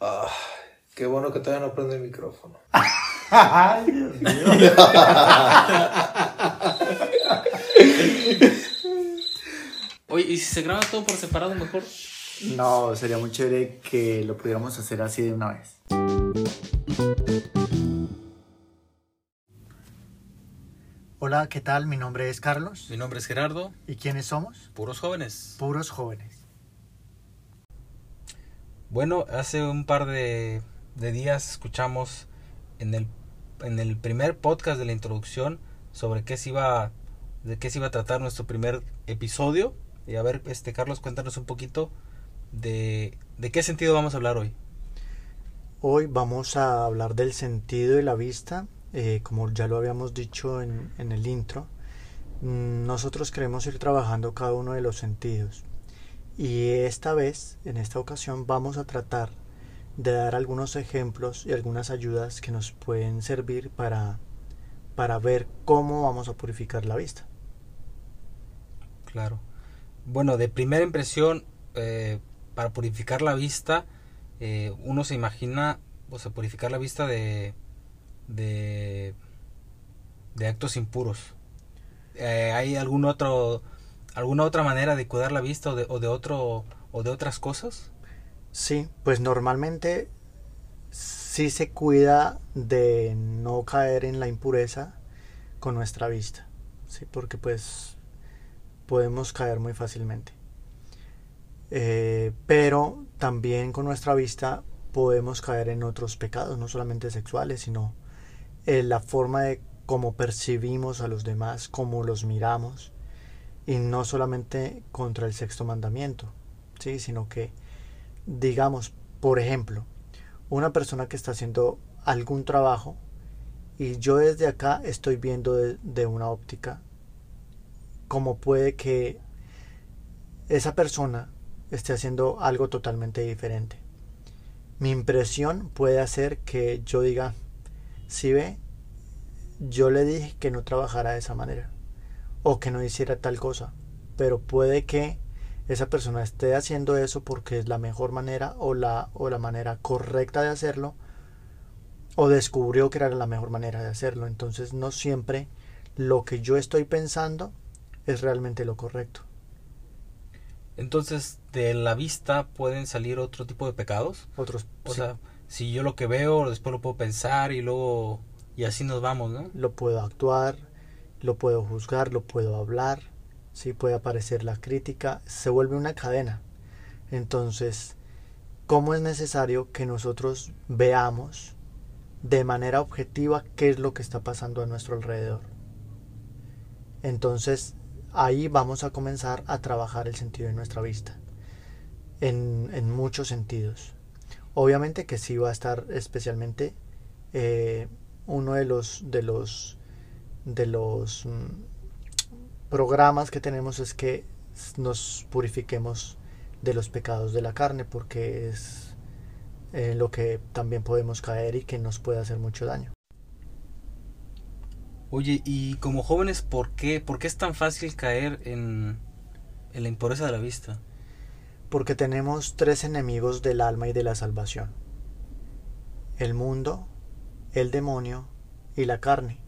Ah, qué bueno que todavía no prende el micrófono. Ay, Dios mío. Oye, ¿y si se graba todo por separado mejor? No, sería muy chévere que lo pudiéramos hacer así de una vez. Hola, ¿qué tal? Mi nombre es Carlos. Mi nombre es Gerardo, ¿Y quiénes somos? puros jóvenes. Puros jóvenes. Bueno, hace un par de, días escuchamos en el, en el primer podcast de la introducción sobre qué se iba de qué se iba a tratar nuestro primer episodio. Y a ver, este Carlos, cuéntanos un poquito de, qué sentido vamos a hablar hoy. Hoy vamos a hablar del sentido de la vista, eh, como ya lo habíamos dicho en, en el intro. mm, Nosotros queremos ir trabajando cada uno de los sentidos. Y esta vez, en esta ocasión, vamos a tratar de dar algunos ejemplos y algunas ayudas que nos pueden servir para, para ver cómo vamos a purificar la vista. Claro. Bueno, de primera impresión, eh, para purificar la vista, eh, uno se imagina, o sea, purificar la vista de, de, de actos impuros. Eh, ¿Hay algún otro, alguna otra manera de cuidar la vista o de, otro, o de otras cosas? Sí, pues normalmente sí se cuida de no caer en la impureza con nuestra vista, sí, porque pues podemos caer muy fácilmente. Eh, pero también con nuestra vista podemos caer en otros pecados, no solamente sexuales, sino en la forma de cómo percibimos a los demás, cómo los miramos, y no solamente contra el sexto mandamiento, sí, sino que digamos, por ejemplo, una persona que está haciendo algún trabajo y yo desde acá estoy viendo de, una óptica cómo puede que esa persona esté haciendo algo totalmente diferente. Mi impresión puede hacer que yo diga, si ve, yo le dije que no trabajara de esa manera o que no hiciera tal cosa, pero puede que esa persona esté haciendo eso porque es la mejor manera o la, o la manera correcta de hacerlo o descubrió que era la mejor manera de hacerlo. Entonces no siempre lo que yo estoy pensando es realmente lo correcto. Entonces, de la vista pueden salir otro tipo de pecados. Otros O sí, sea, si yo lo que veo, después lo puedo pensar y luego... Y así nos vamos, ¿no? lo puedo actuar, lo puedo juzgar, lo puedo hablar, sí puede aparecer la crítica, se vuelve una cadena. Entonces, ¿cómo es necesario que nosotros veamos de manera objetiva qué es lo que está pasando a nuestro alrededor? Entonces, ahí vamos a comenzar a trabajar el sentido de nuestra vista, en, en muchos sentidos. Obviamente que sí va a estar especialmente eh, uno de los de los de los mm, programas que tenemos es que nos purifiquemos de los pecados de la carne porque es eh, lo que también podemos caer y que nos puede hacer mucho daño. Oye, y como jóvenes, ¿por qué, por qué es tan fácil caer en, en la impureza de la vista? Porque tenemos tres enemigos del alma y de la salvación. El mundo, el demonio y la carne.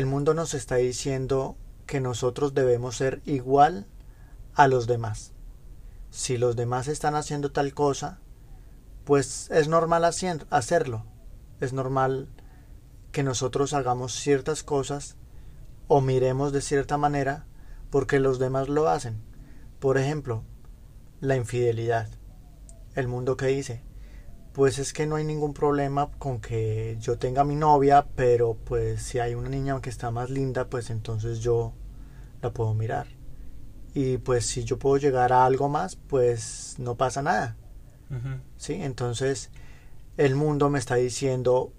El mundo nos está diciendo que nosotros debemos ser igual a los demás. Si los demás están haciendo tal cosa, pues es normal hacerlo. Es normal que nosotros hagamos ciertas cosas o miremos de cierta manera porque los demás lo hacen. Por ejemplo, la infidelidad. El mundo que dice, pues es que no hay ningún problema con que yo tenga mi novia, pero pues si hay una niña que está más linda, pues entonces yo la puedo mirar. Y pues si yo puedo llegar a algo más, pues no pasa nada. ¿Sí? Entonces el mundo me está diciendo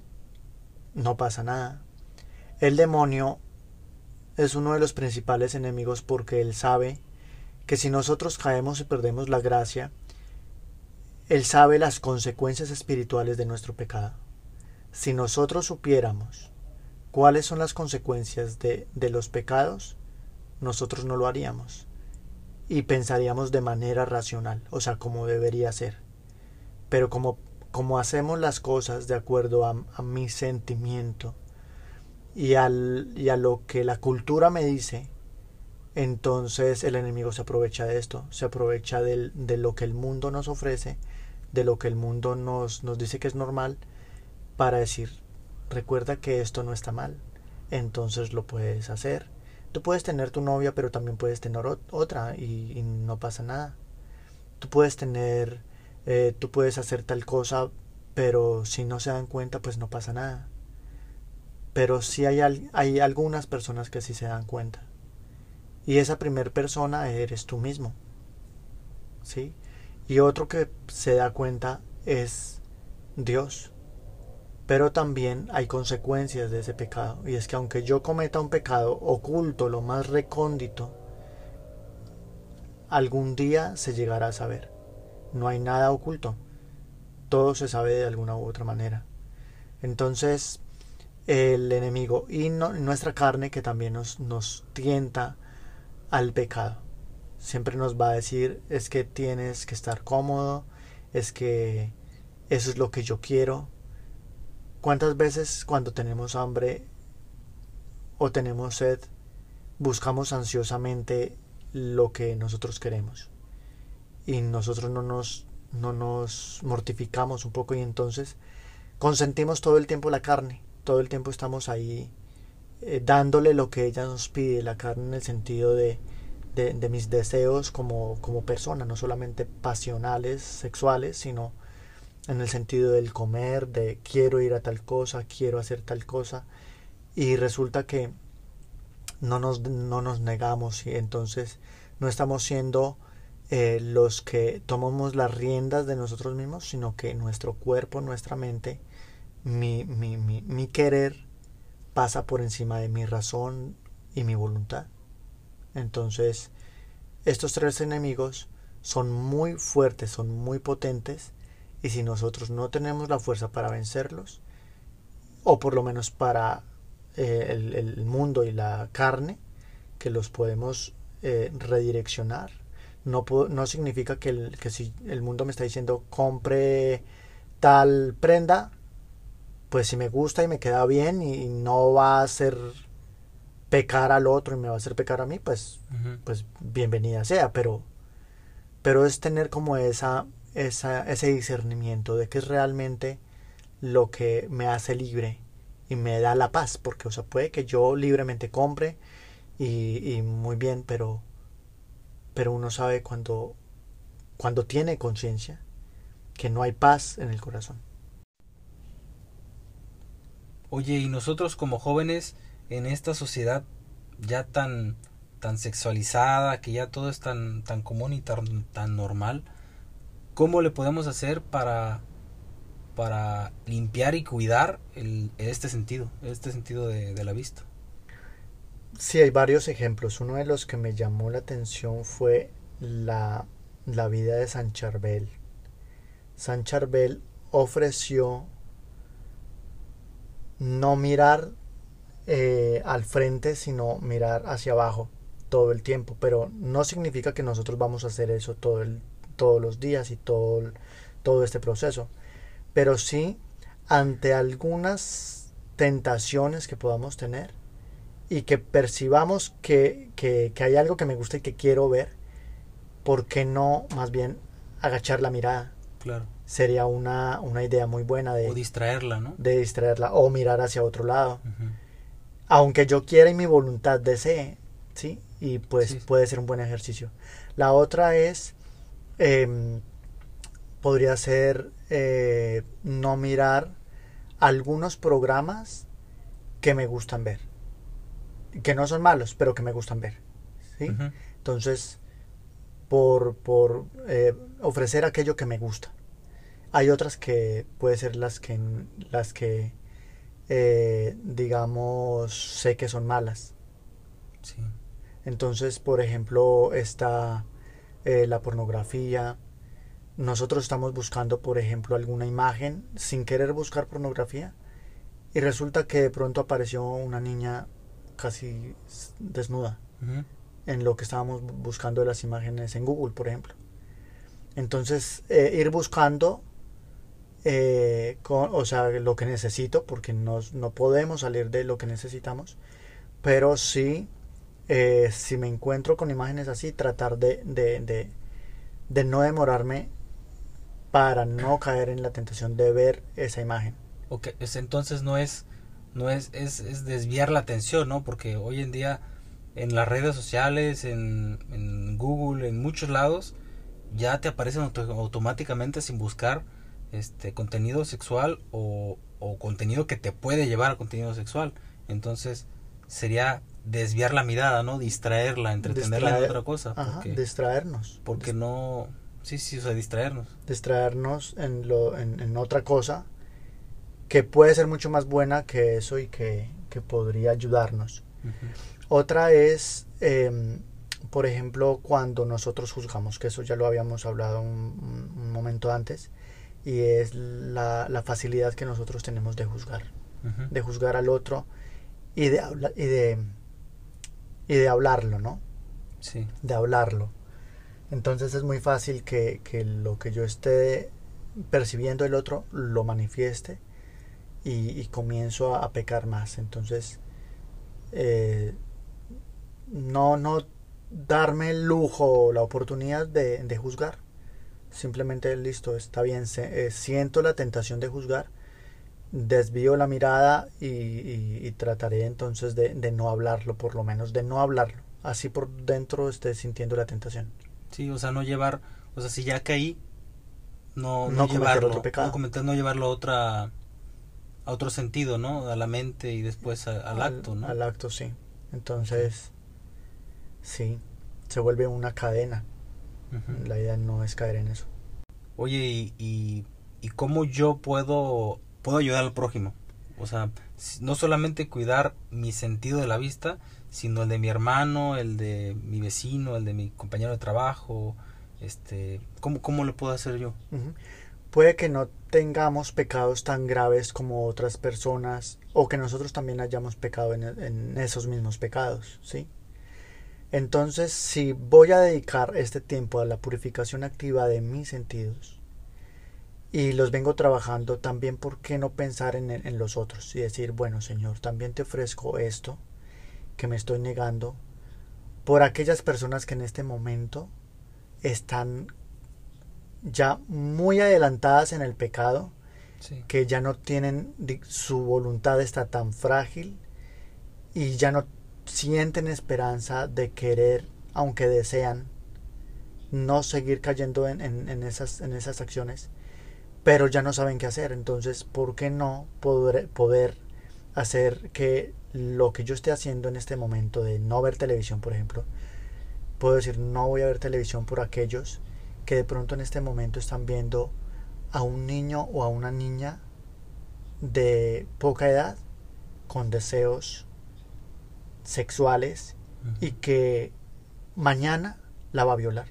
no pasa nada. El demonio es uno de los principales enemigos porque él sabe que si nosotros caemos y perdemos la gracia, él sabe las consecuencias espirituales de nuestro pecado. Si nosotros supiéramos cuáles son las consecuencias de, de los pecados, nosotros no lo haríamos y pensaríamos de manera racional, o sea, como debería ser. Pero como como hacemos las cosas de acuerdo a, a mi sentimiento y, al, y a lo que la cultura me dice, entonces el enemigo se aprovecha de esto, se aprovecha del, de lo que el mundo nos ofrece, de lo que el mundo nos, nos dice que es normal, para decir, recuerda que esto no está mal, entonces lo puedes hacer. Tú puedes tener tu novia, pero también puedes tener otra y, no pasa nada. Tú puedes tener, eh, tú puedes hacer tal cosa, pero si no se dan cuenta, pues no pasa nada. Pero sí hay, hay algunas personas que sí se dan cuenta. Y esa primer persona eres tú mismo. ¿Sí? Y otro que se da cuenta es Dios. Pero también hay consecuencias de ese pecado. Y es que aunque yo cometa un pecado oculto, lo más recóndito, algún día se llegará a saber. No hay nada oculto. Todo se sabe de alguna u otra manera. Entonces, el enemigo y nuestra carne que también nos, nos tienta al pecado. Siempre nos va a decir es que tienes que estar cómodo, es que eso es lo que yo quiero, ¿Cuántas veces cuando tenemos hambre o tenemos sed buscamos ansiosamente lo que nosotros queremos? Y nosotros no nos, no nos mortificamos un poco y entonces consentimos todo el tiempo la carne, todo el tiempo estamos ahí eh, dándole lo que ella nos pide, la carne en el sentido de, de, mis deseos como, como persona, no solamente pasionales, sexuales, sino en el sentido del comer, de quiero ir a tal cosa, quiero hacer tal cosa, y resulta que no nos, no nos negamos y entonces no estamos siendo eh, los que tomamos las riendas de nosotros mismos, sino que nuestro cuerpo, nuestra mente, mi, mi, mi, mi querer pasa por encima de mi razón y mi voluntad. Entonces, estos tres enemigos son muy fuertes, son muy potentes, y si nosotros no tenemos la fuerza para vencerlos, o por lo menos para eh, el, mundo y la carne, que los podemos eh, redireccionar, no, no significa que, el, que si el mundo me está diciendo compre tal prenda, pues si me gusta y me queda bien y, no va a hacer pecar al otro y me va a hacer pecar a mí, pues, pues bienvenida sea, pero, pero es tener como esa ese discernimiento de qué es realmente lo que me hace libre y me da la paz, porque o sea, puede que yo libremente compre y, muy bien, pero, pero uno sabe cuando, cuando tiene conciencia que no hay paz en el corazón. Oye, y nosotros como jóvenes en esta sociedad ya tan tan sexualizada, que ya todo es tan tan común y tan, tan normal, ¿Cómo le podemos hacer para, para limpiar y cuidar el, este sentido, este sentido de, la vista? Sí, hay varios ejemplos. Uno de los que me llamó la atención fue la, la vida de San Charbel. San Charbel ofreció no mirar eh, al frente, sino mirar hacia abajo todo el tiempo. Pero no significa que nosotros vamos a hacer eso todo el, todos los días y todo, todo este proceso. Pero sí, ante algunas tentaciones que podamos tener y que percibamos que, que, hay algo que me gusta y que quiero ver, ¿por qué no más bien agachar la mirada? Claro. Sería una, una idea muy buena de... O distraerla, ¿no? De distraerla o mirar hacia otro lado. Aunque yo quiera y mi voluntad desee, ¿sí? Y pues puede ser un buen ejercicio. La otra es Em, podría ser eh, no mirar algunos programas que me gustan ver. Que no son malos, pero que me gustan ver. ¿sí? Entonces, por, por eh, ofrecer aquello que me gusta. Hay otras que puede ser las que, las que eh, digamos, sé que son malas. Entonces, por ejemplo, está eh, la pornografía. Nosotros estamos buscando, por ejemplo, alguna imagen sin querer buscar pornografía y resulta que de pronto apareció una niña casi desnuda en lo que estábamos buscando de las imágenes en Google, por ejemplo. Entonces, eh, ir buscando eh, o sea, lo que necesito, porque no, no podemos salir de lo que necesitamos, pero sí, eh, si me encuentro con imágenes así, tratar de, de, de, de no demorarme para no caer en la tentación de ver esa imagen. Ok, es- entonces no es, no es, es, es desviar la atención, ¿no? Porque hoy en día en las redes sociales, en, Google, en muchos lados, ya te aparecen auto- automáticamente sin buscar este contenido sexual o, o contenido que te puede llevar a contenido sexual. Entonces sería desviar la mirada, ¿no? Distraerla, entretenerla en otra cosa. Ajá, Porque, distraernos. porque no... Sí, sí, o sea, distraernos. distraernos en, lo, en, en otra cosa que puede ser mucho más buena que eso y que, que podría ayudarnos. Otra es, em, por ejemplo, cuando nosotros juzgamos, que eso ya lo habíamos hablado un momento antes, y es la, la facilidad que nosotros tenemos de juzgar, de juzgar al otro y de, habla- y de, y de hablarlo, ¿no? Sí. de hablarlo. Entonces es muy fácil que, que lo que yo esté percibiendo el otro lo manifieste y, y comienzo a, a pecar más. Entonces, eh, no, no darme el lujo o la oportunidad de, de juzgar. Simplemente, listo, está bien, se- eh, siento la tentación de juzgar, desvío la mirada y, y- y trataré entonces de, de no hablarlo, por lo menos de no hablarlo. Así por dentro esté sintiendo la tentación. Sí, o sea, no llevar, o sea, si ya caí, no, no, No cometer llevarlo, otro pecado. no cometer, no llevarlo a otra, a otro sentido, ¿no? A la mente y después a- al, acto, ¿no? Al acto, sí. Entonces, sí, se vuelve una cadena. La idea no es caer en eso. Oye, y, y, y cómo yo puedo, puedo ayudar al prójimo? O sea, no solamente cuidar mi sentido de la vista, sino el de mi hermano, el de mi vecino, el de mi compañero de trabajo, este, ¿cómo, cómo lo puedo hacer yo? Puede que no tengamos pecados tan graves como otras personas o que nosotros también hayamos pecado en, en esos mismos pecados, ¿sí? Entonces, si voy a dedicar este tiempo a la purificación activa de mis sentidos y los vengo trabajando, también, ¿por qué no pensar en, en los otros y decir, bueno, Señor, también te ofrezco esto que me estoy negando por aquellas personas que en este momento están ya muy adelantadas en el pecado, Sí. que ya no tienen, su voluntad está tan frágil y ya no sienten esperanza de querer, aunque desean, no seguir cayendo en, en- esas, en esas acciones, pero ya no saben qué hacer. Entonces, ¿por qué no poder, poder hacer que lo que yo esté haciendo en este momento de no ver televisión, por ejemplo, puedo decir no voy a ver televisión por aquellos que de pronto en este momento están viendo a un niño o a una niña de poca edad con deseos sexuales y que mañana la va a violar.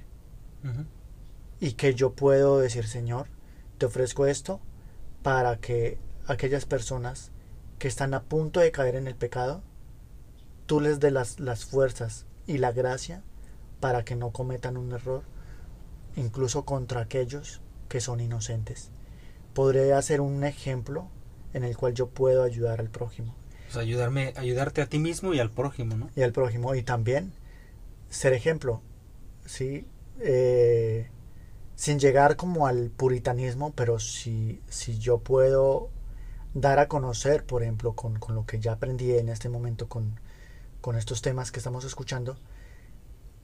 Y que yo puedo decir Señor te ofrezco esto para que aquellas personas que están a punto de caer en el pecado tú les dé las, las fuerzas y la gracia para que no cometan un error incluso contra aquellos que son inocentes podría hacer un ejemplo en el cual yo puedo ayudar al prójimo Sea, ayudarme, ayudarte a ti mismo y al prójimo, ¿no? y al prójimo y también ser ejemplo sí Eh, sin llegar como al puritanismo pero si, si yo puedo dar a conocer por ejemplo con, con lo que ya aprendí en este momento con, con estos temas que estamos escuchando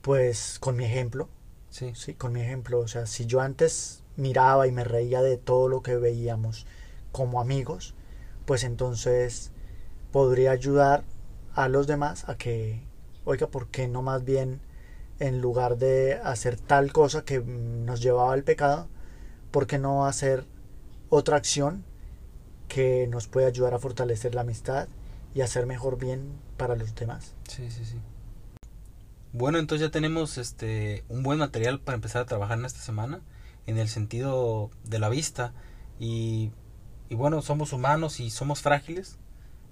pues con mi ejemplo Sí. Sí, con mi ejemplo. O sea, si yo antes miraba y me reía de todo lo que veíamos como amigos, pues entonces podría ayudar a los demás a que, oiga, ¿por qué no más bien en lugar de hacer tal cosa que nos llevaba al pecado, ¿por qué no hacer otra acción que nos puede ayudar a fortalecer la amistad y hacer mejor bien para los demás? Sí, sí, sí. Bueno, entonces ya tenemos este un buen material para empezar a trabajar en esta semana en el sentido de la vista y, y bueno, somos humanos y somos frágiles.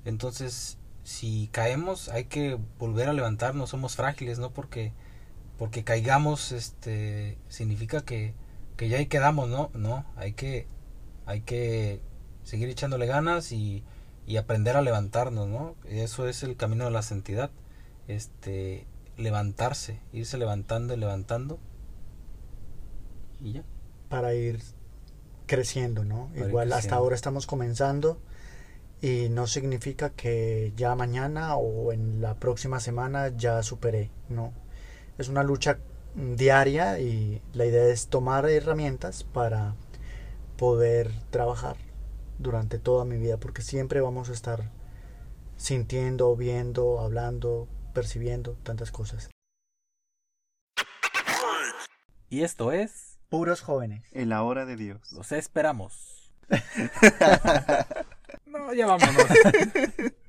Entonces, si caemos, hay que volver a levantarnos, somos frágiles, no porque porque caigamos este significa que que ya ahí quedamos, no, no, hay que hay que seguir echándole ganas y, y aprender a levantarnos, ¿no? Eso es el camino de la santidad, este, levantarse, irse levantando y levantando y ya. Para ir creciendo, ¿no? Para Igual hasta ahora estamos comenzando y no significa que ya mañana o en la próxima semana ya superé, no. Es una lucha diaria y la idea es tomar herramientas para poder trabajar durante toda mi vida, porque siempre vamos a estar sintiendo, viendo, hablando, percibiendo tantas cosas. Y esto es, Puros jóvenes. En la hora de Dios. los esperamos. ya vámonos.